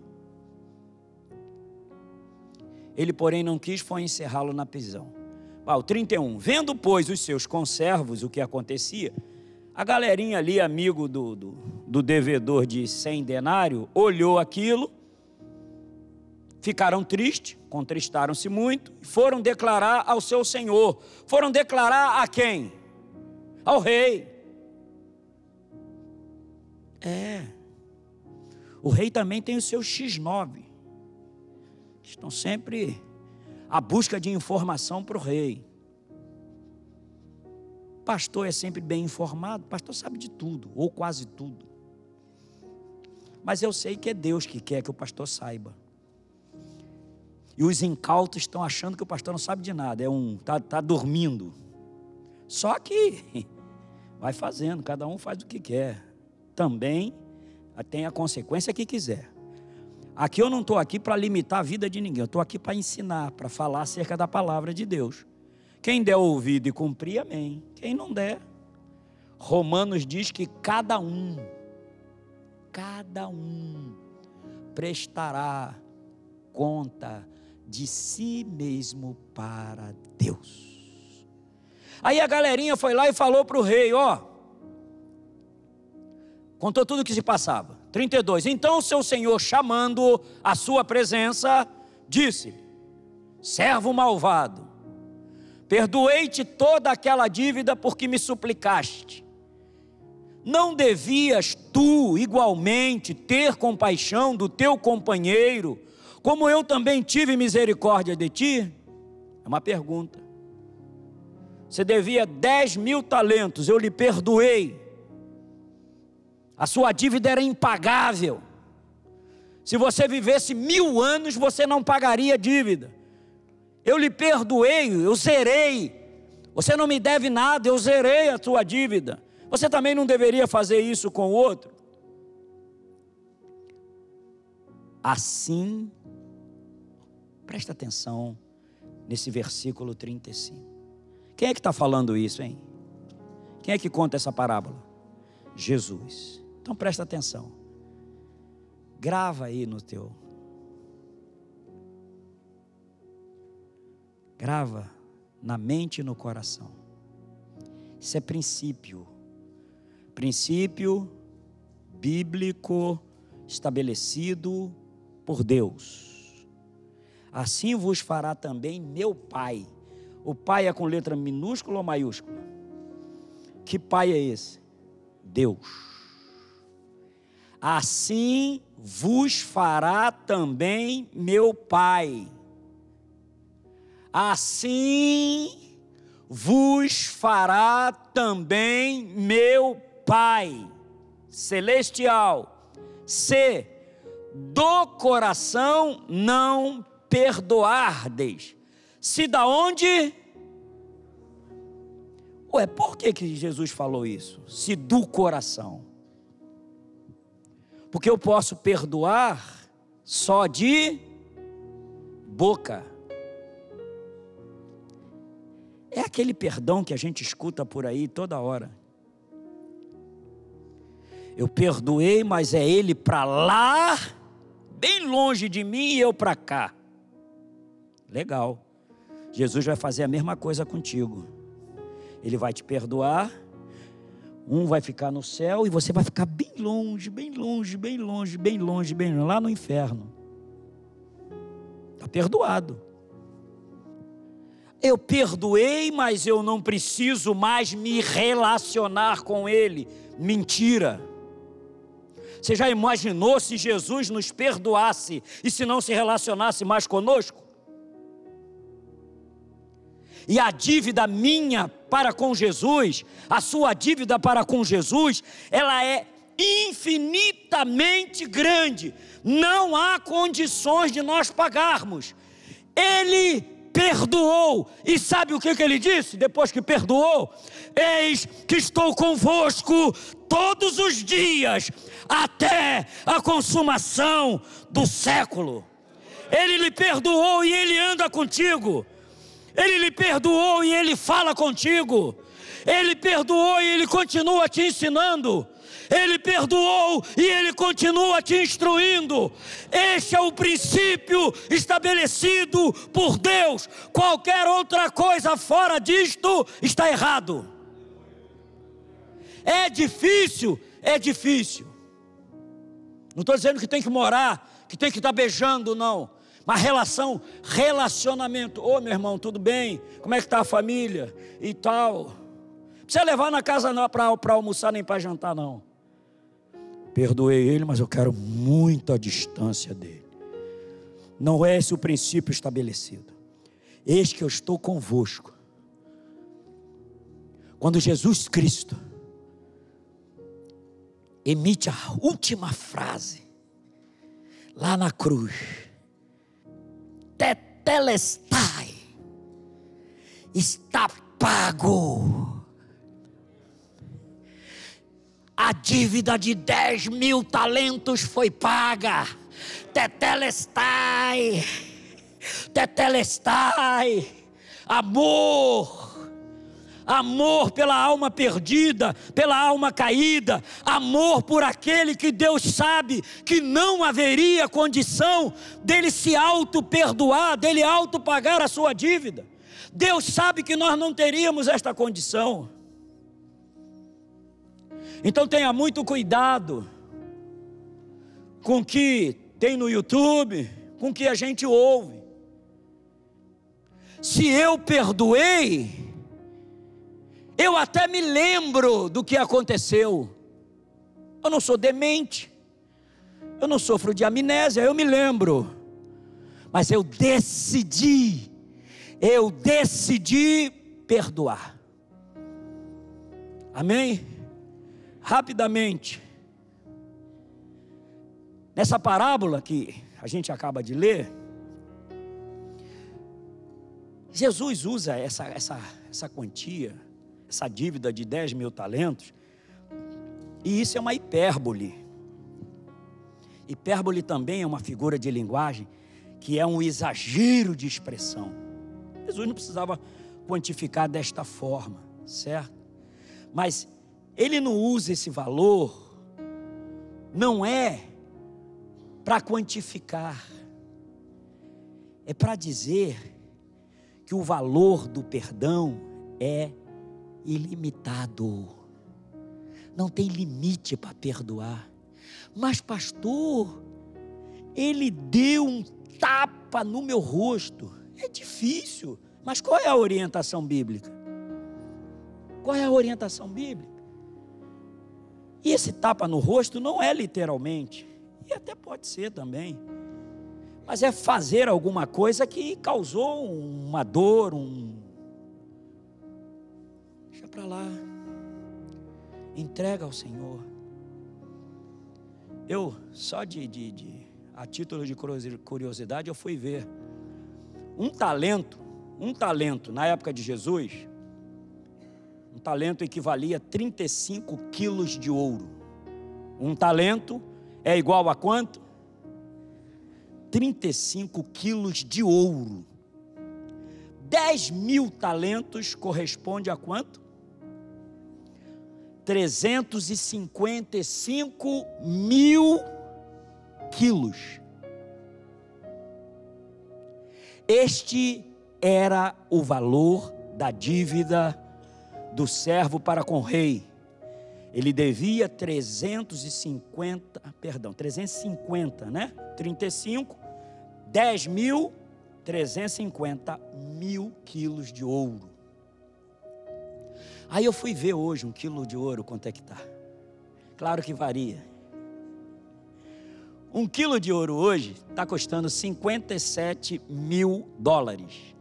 Ele, porém, não quis foi encerrá-lo na prisão. Ah, o 31. Vendo, pois, os seus conservos o que acontecia, a galerinha ali, amigo do, do, do devedor de 100 denário, olhou aquilo, ficaram tristes, contristaram-se muito, e foram declarar ao seu senhor. Foram declarar a quem? Ao rei. É. O rei também tem o seu X9. Estão sempre à busca de informação para o rei. Pastor é sempre bem informado, pastor sabe de tudo, ou quase tudo. Mas eu sei que é Deus que quer que o pastor saiba. E os incautos estão achando que o pastor não sabe de nada, é um tá, tá dormindo. Só que vai fazendo, cada um faz o que quer. Também tem a consequência que quiser. Aqui eu não estou aqui para limitar a vida de ninguém, eu estou aqui para ensinar, para falar acerca da palavra de Deus. Quem der ouvido e cumprir, amém. Quem não der, Romanos diz que cada um, cada um prestará conta de si mesmo para Deus. Aí a galerinha foi lá e falou para o rei: ó, contou tudo o que se passava. 32. Então seu senhor, chamando a sua presença, disse: Servo malvado, perdoei-te toda aquela dívida porque me suplicaste. Não devias tu igualmente ter compaixão do teu companheiro, como eu também tive misericórdia de ti? É uma pergunta. Você devia 10 mil talentos, eu lhe perdoei a sua dívida era impagável. Se você vivesse mil anos, você não pagaria dívida. Eu lhe perdoei, eu zerei. Você não me deve nada, eu zerei a sua dívida. Você também não deveria fazer isso com o outro. Assim, presta atenção nesse versículo 35. Quem é que está falando isso, hein? Quem é que conta essa parábola? Jesus. Então presta atenção. Grava aí no teu. Grava na mente e no coração. Isso é princípio. Princípio bíblico estabelecido por Deus. Assim vos fará também meu Pai. O Pai é com letra minúscula ou maiúscula? Que Pai é esse? Deus assim vos fará também meu Pai. Assim vos fará também meu Pai celestial, se do coração não perdoardes. Se da onde? Ué, por que, que Jesus falou isso? Se do coração. Porque eu posso perdoar só de boca. É aquele perdão que a gente escuta por aí toda hora. Eu perdoei, mas é ele para lá, bem longe de mim e eu para cá. Legal. Jesus vai fazer a mesma coisa contigo. Ele vai te perdoar. Um vai ficar no céu e você vai ficar bem longe, bem longe, bem longe, bem longe, bem longe, lá no inferno. Está perdoado. Eu perdoei, mas eu não preciso mais me relacionar com Ele. Mentira. Você já imaginou se Jesus nos perdoasse e se não se relacionasse mais conosco? E a dívida minha para com Jesus, a sua dívida para com Jesus, ela é infinitamente grande. Não há condições de nós pagarmos. Ele perdoou. E sabe o que, que ele disse depois que perdoou? Eis que estou convosco todos os dias, até a consumação do século. Ele lhe perdoou e ele anda contigo. Ele lhe perdoou e ele fala contigo. Ele perdoou e ele continua te ensinando. Ele perdoou e Ele continua te instruindo. Este é o princípio estabelecido por Deus. Qualquer outra coisa fora disto está errado. É difícil, é difícil. Não estou dizendo que tem que morar, que tem que estar beijando, não. Mas relação, relacionamento. Ô meu irmão, tudo bem? Como é que está a família? E tal. Não precisa levar na casa para almoçar nem para jantar, não. Perdoei ele, mas eu quero muito a distância dele. Não é esse o princípio estabelecido. Eis que eu estou convosco. Quando Jesus Cristo emite a última frase, lá na cruz, Tetelestai, está pago a dívida de 10 mil talentos foi paga. Tetelestai, tetelestai, amor, amor pela alma perdida, pela alma caída, amor por aquele que Deus sabe que não haveria condição dele se auto-perdoar, dele auto-pagar a sua dívida. Deus sabe que nós não teríamos esta condição. Então tenha muito cuidado com o que tem no YouTube, com o que a gente ouve. Se eu perdoei, eu até me lembro do que aconteceu. Eu não sou demente, eu não sofro de amnésia, eu me lembro. Mas eu decidi, eu decidi perdoar. Amém? rapidamente. Nessa parábola que a gente acaba de ler, Jesus usa essa, essa, essa quantia, essa dívida de 10 mil talentos, e isso é uma hipérbole. Hipérbole também é uma figura de linguagem que é um exagero de expressão. Jesus não precisava quantificar desta forma, certo? Mas ele não usa esse valor, não é para quantificar, é para dizer que o valor do perdão é ilimitado, não tem limite para perdoar. Mas, pastor, ele deu um tapa no meu rosto, é difícil, mas qual é a orientação bíblica? Qual é a orientação bíblica? E esse tapa no rosto não é literalmente, e até pode ser também, mas é fazer alguma coisa que causou uma dor, um, para lá. Entrega ao Senhor. Eu, só de, de, de, a título de curiosidade, eu fui ver. Um talento, um talento na época de Jesus, um talento equivalia a 35 quilos de ouro. Um talento é igual a quanto? 35 quilos de ouro. 10 mil talentos corresponde a quanto? 355 mil quilos. Este era o valor da dívida do servo para com o rei. Ele devia 350, perdão, 350, né? 35, 10 mil, 350 mil quilos de ouro. Aí eu fui ver hoje um quilo de ouro quanto é que está. Claro que varia. Um quilo de ouro hoje está custando 57 mil dólares.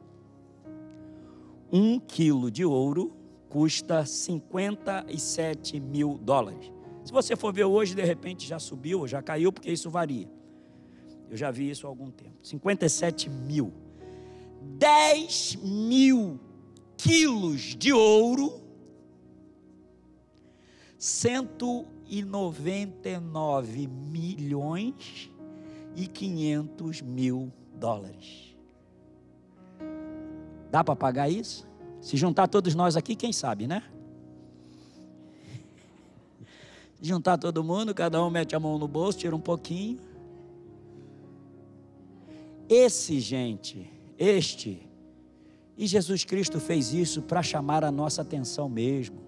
Um quilo de ouro custa 57 mil dólares. Se você for ver hoje, de repente já subiu, já caiu, porque isso varia. Eu já vi isso há algum tempo. 57 mil. 10 mil quilos de ouro 199 milhões e 500 mil dólares. Dá para pagar isso? Se juntar todos nós aqui, quem sabe, né? Juntar todo mundo, cada um mete a mão no bolso, tira um pouquinho. Esse, gente, este, e Jesus Cristo fez isso para chamar a nossa atenção mesmo.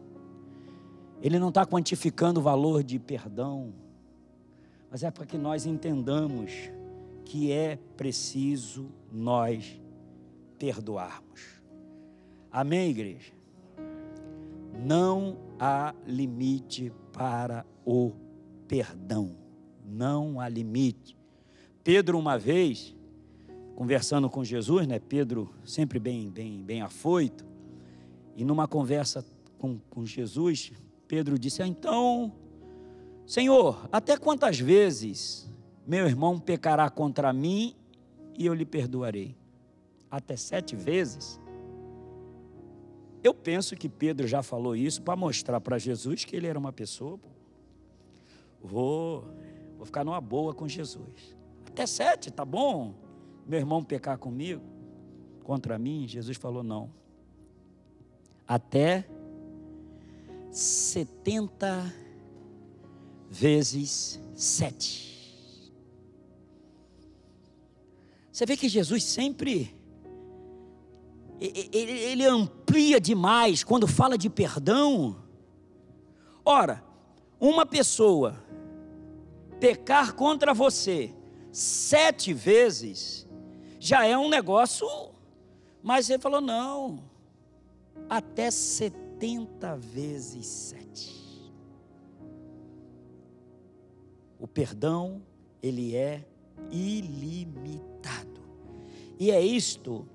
Ele não está quantificando o valor de perdão, mas é para que nós entendamos que é preciso nós perdoarmos. Amém, igreja? Não há limite para o perdão. Não há limite. Pedro, uma vez, conversando com Jesus, né? Pedro sempre bem, bem, bem afoito, e numa conversa com, com Jesus, Pedro disse: ah, Então, Senhor, até quantas vezes meu irmão pecará contra mim e eu lhe perdoarei? Até sete vezes? Eu penso que Pedro já falou isso para mostrar para Jesus que ele era uma pessoa. Vou, vou ficar numa boa com Jesus. Até sete, tá bom? Meu irmão pecar comigo, contra mim, Jesus falou não. Até 70 vezes 7. Você vê que Jesus sempre ele, amplia demais quando fala de perdão. Ora, uma pessoa pecar contra você sete vezes já é um negócio, mas ele falou: não, até 70 70 vezes sete. O perdão, ele é ilimitado. E é isto,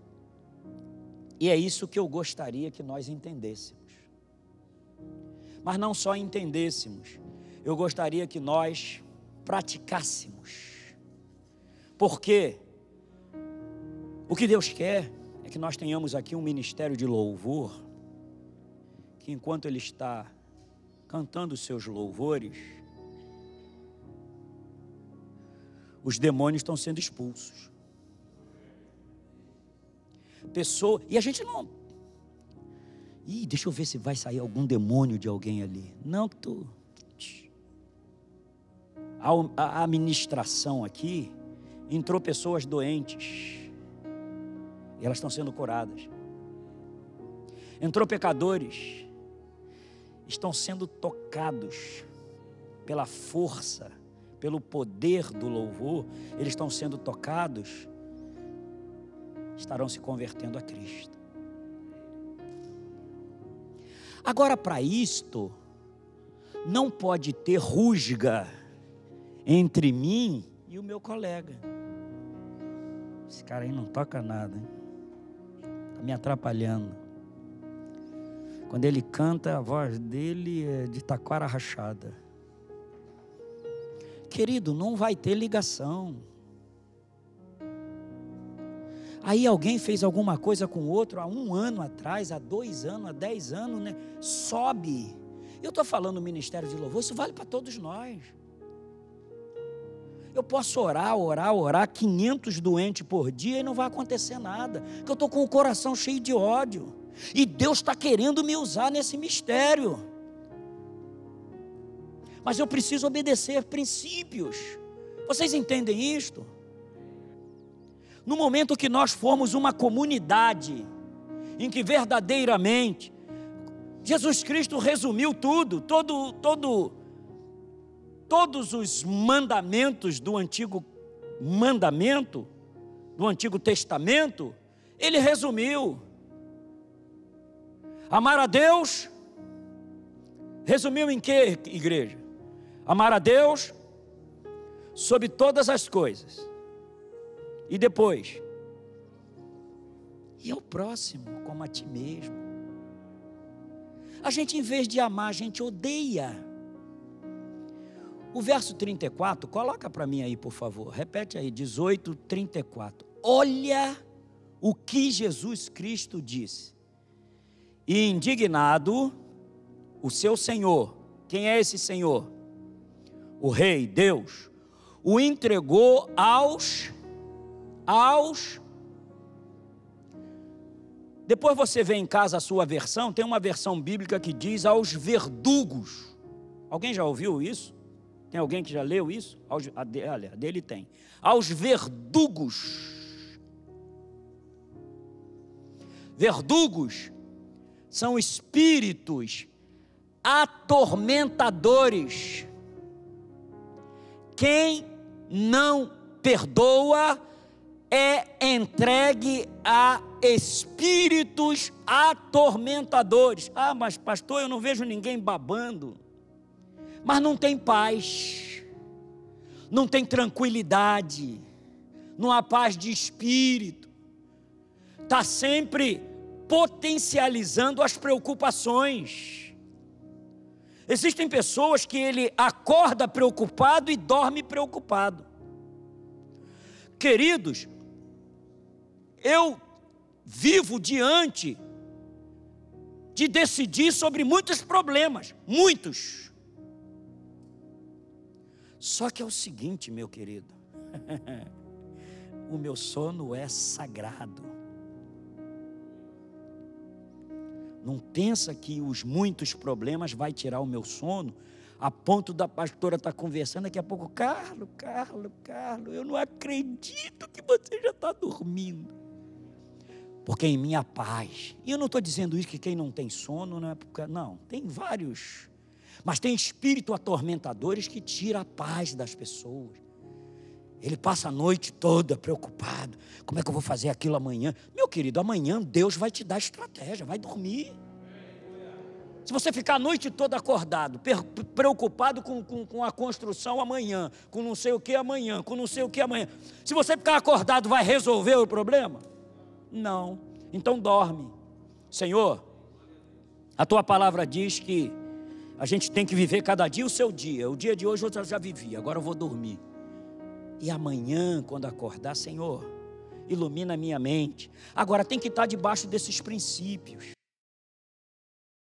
e é isso que eu gostaria que nós entendêssemos. Mas não só entendêssemos, eu gostaria que nós praticássemos. Porque o que Deus quer é que nós tenhamos aqui um ministério de louvor que enquanto ele está cantando seus louvores, os demônios estão sendo expulsos. Pessoa, e a gente não. Ih, deixa eu ver se vai sair algum demônio de alguém ali. Não, que tu. A, a administração aqui entrou pessoas doentes. E elas estão sendo curadas. Entrou pecadores estão sendo tocados pela força, pelo poder do louvor, eles estão sendo tocados, estarão se convertendo a Cristo. Agora, para isto, não pode ter rusga entre mim e o meu colega. Esse cara aí não toca nada, está me atrapalhando. Quando ele canta, a voz dele é de taquara rachada. Querido, não vai ter ligação. Aí alguém fez alguma coisa com outro há um ano atrás, há dois anos, há dez anos, né? Sobe. Eu estou falando ministério de louvor, isso vale para todos nós. Eu posso orar, orar, orar 500 doentes por dia e não vai acontecer nada, porque eu estou com o coração cheio de ódio. E Deus está querendo me usar nesse mistério. Mas eu preciso obedecer princípios. Vocês entendem isto? No momento que nós formos uma comunidade em que verdadeiramente Jesus Cristo resumiu tudo, todo, todo, todos os mandamentos do antigo mandamento, do Antigo Testamento, ele resumiu. Amar a Deus, resumiu em que, igreja? Amar a Deus sobre todas as coisas. E depois? E ao próximo, como a ti mesmo. A gente, em vez de amar, a gente odeia. O verso 34, coloca para mim aí, por favor. Repete aí, 18, 34. Olha o que Jesus Cristo disse. E indignado, o seu Senhor, quem é esse Senhor? O Rei, Deus, o entregou aos aos. Depois você vê em casa a sua versão, tem uma versão bíblica que diz aos verdugos. Alguém já ouviu isso? Tem alguém que já leu isso? Aos, a a dele tem. Aos verdugos. Verdugos são espíritos atormentadores. Quem não perdoa é entregue a espíritos atormentadores. Ah, mas pastor, eu não vejo ninguém babando. Mas não tem paz, não tem tranquilidade, não há paz de espírito, está sempre potencializando as preocupações. Existem pessoas que ele acorda preocupado e dorme preocupado. Queridos, eu vivo diante de decidir sobre muitos problemas, muitos. Só que é o seguinte, meu querido, o meu sono é sagrado. Não pensa que os muitos problemas vai tirar o meu sono, a ponto da pastora estar tá conversando, daqui a pouco, Carlos, Carlos, Carlos, eu não acredito que você já está dormindo porque em minha paz. E eu não estou dizendo isso que quem não tem sono, não é porque. Não, tem vários. Mas tem espírito atormentadores que tira a paz das pessoas. Ele passa a noite toda preocupado. Como é que eu vou fazer aquilo amanhã? Meu querido, amanhã Deus vai te dar estratégia, vai dormir. Se você ficar a noite toda acordado, preocupado com, com, com, a construção amanhã, com não sei o que amanhã, com não sei o que amanhã. Se você ficar acordado, vai resolver o problema? Não. Então dorme. Senhor, a tua palavra diz que a gente tem que viver cada dia o seu dia. O dia de hoje eu já vivi, agora eu vou dormir. E amanhã, quando acordar, Senhor, ilumina a minha mente. Agora tem que estar debaixo desses princípios.